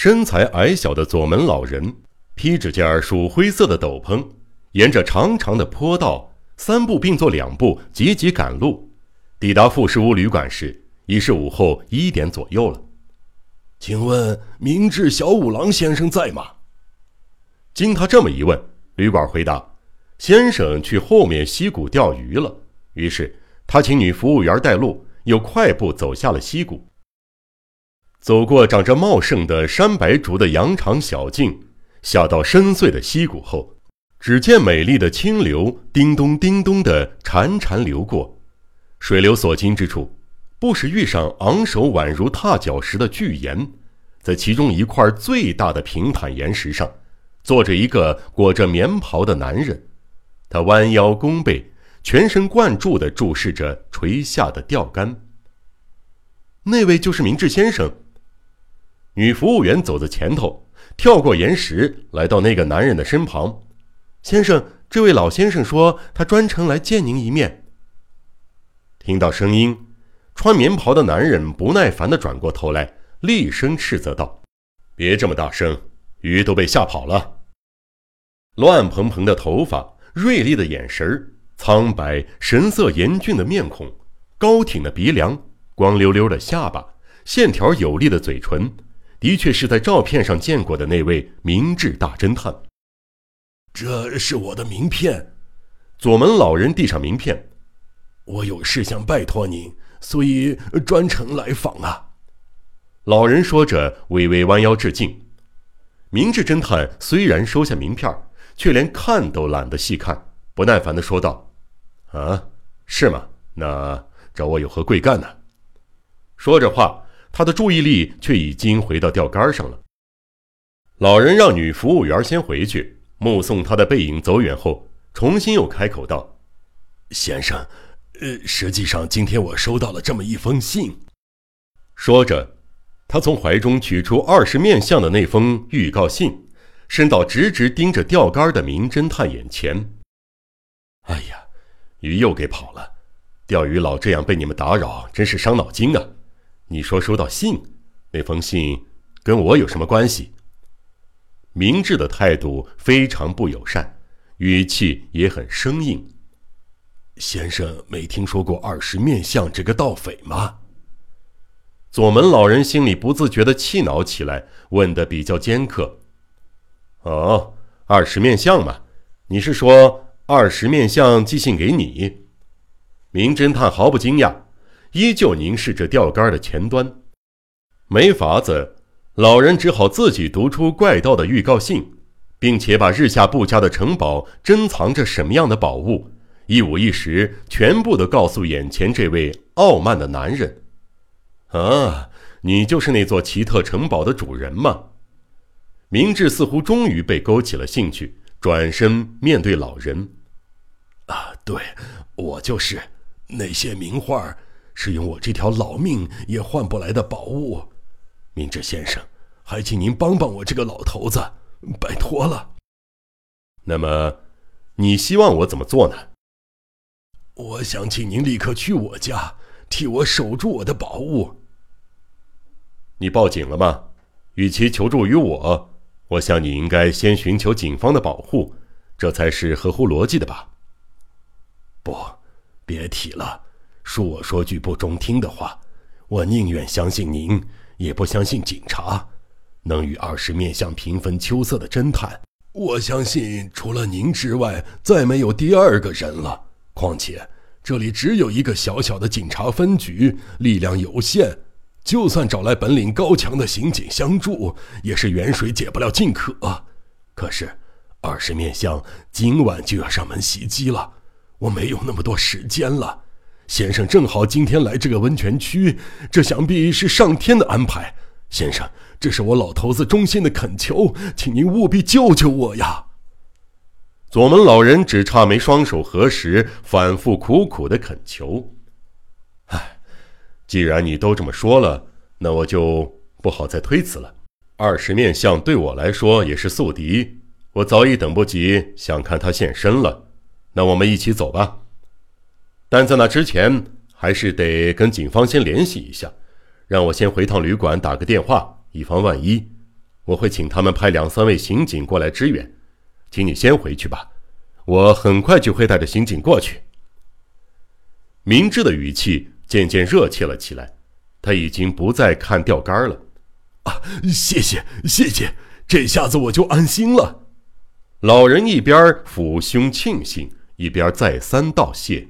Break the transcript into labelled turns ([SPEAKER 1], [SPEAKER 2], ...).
[SPEAKER 1] 身材矮小的左门老人，披着件鼠灰色的斗篷，沿着长长的坡道，三步并作两步，急急赶路。抵达富士屋旅馆时，已是午后一点左右了。
[SPEAKER 2] 请问明智小五郎先生在吗？
[SPEAKER 1] 经他这么一问，旅馆回答：“先生去后面溪谷钓鱼了。”于是他请女服务员带路，又快步走下了溪谷。走过长着茂盛的山白竹的羊肠小径，下到深邃的溪谷后，只见美丽的清流叮咚叮咚地潺潺流过。水流所经之处，不时遇上昂首宛如踏脚石的巨岩。在其中一块最大的平坦岩石上，坐着一个裹着棉袍的男人。他弯腰弓背，全神贯注地注视着垂下的钓竿。那位就是明智先生。女服务员走在前头，跳过岩石，来到那个男人的身旁。先生，这位老先生说他专程来见您一面。听到声音，穿棉袍的男人不耐烦地转过头来，厉声斥责道：“别这么大声，鱼都被吓跑了。”乱蓬蓬的头发，锐利的眼神，苍白神色严峻的面孔，高挺的鼻梁，光溜溜的下巴，线条有力的嘴唇。的确是在照片上见过的那位明智大侦探。
[SPEAKER 2] 这是我的名片。
[SPEAKER 1] 左门老人递上名片，
[SPEAKER 2] 我有事想拜托您，所以专程来访啊。
[SPEAKER 1] 老人说着，微微弯腰致敬。明智侦探虽然收下名片，却连看都懒得细看，不耐烦地说道：“啊，是吗？那找我有何贵干呢？”说着话。他的注意力却已经回到钓竿上了。老人让女服务员先回去，目送他的背影走远后，重新又开口道：“
[SPEAKER 2] 先生，呃，实际上今天我收到了这么一封信。”
[SPEAKER 1] 说着，他从怀中取出二十面相的那封预告信，伸到直直盯着钓竿的名侦探眼前。“哎呀，鱼又给跑了！钓鱼老这样被你们打扰，真是伤脑筋啊！”你说收到信，那封信跟我有什么关系？明智的态度非常不友善，语气也很生硬。
[SPEAKER 2] 先生没听说过二十面相这个盗匪吗？
[SPEAKER 1] 左门老人心里不自觉的气恼起来，问的比较尖刻。哦，二十面相嘛，你是说二十面相寄信给你？名侦探毫不惊讶。依旧凝视着钓竿的前端，没法子，老人只好自己读出怪盗的预告信，并且把日下布家的城堡珍藏着什么样的宝物，一五一十全部都告诉眼前这位傲慢的男人。啊，你就是那座奇特城堡的主人吗？明智似乎终于被勾起了兴趣，转身面对老人。
[SPEAKER 2] 啊，对，我就是那些名画。是用我这条老命也换不来的宝物，明智先生，还请您帮帮我这个老头子，拜托了。
[SPEAKER 1] 那么，你希望我怎么做呢？
[SPEAKER 2] 我想请您立刻去我家，替我守住我的宝物。
[SPEAKER 1] 你报警了吗？与其求助于我，我想你应该先寻求警方的保护，这才是合乎逻辑的吧？
[SPEAKER 2] 不，别提了。恕我说句不中听的话，我宁愿相信您，也不相信警察。能与二十面相平分秋色的侦探，我相信除了您之外，再没有第二个人了。况且这里只有一个小小的警察分局，力量有限，就算找来本领高强的刑警相助，也是远水解不了近渴。可是二十面相今晚就要上门袭击了，我没有那么多时间了。先生正好今天来这个温泉区，这想必是上天的安排。先生，这是我老头子衷心的恳求，请您务必救救我呀！
[SPEAKER 1] 左门老人只差没双手合十，反复苦苦的恳求。唉，既然你都这么说了，那我就不好再推辞了。二十面相对我来说也是宿敌，我早已等不及想看他现身了。那我们一起走吧。但在那之前，还是得跟警方先联系一下，让我先回趟旅馆打个电话，以防万一。我会请他们派两三位刑警过来支援，请你先回去吧，我很快就会带着刑警过去。”明智的语气渐渐热切了起来，他已经不再看钓竿了。
[SPEAKER 2] 啊，谢谢谢谢，这下子我就安心了。
[SPEAKER 1] 老人一边抚胸庆幸，一边再三道谢。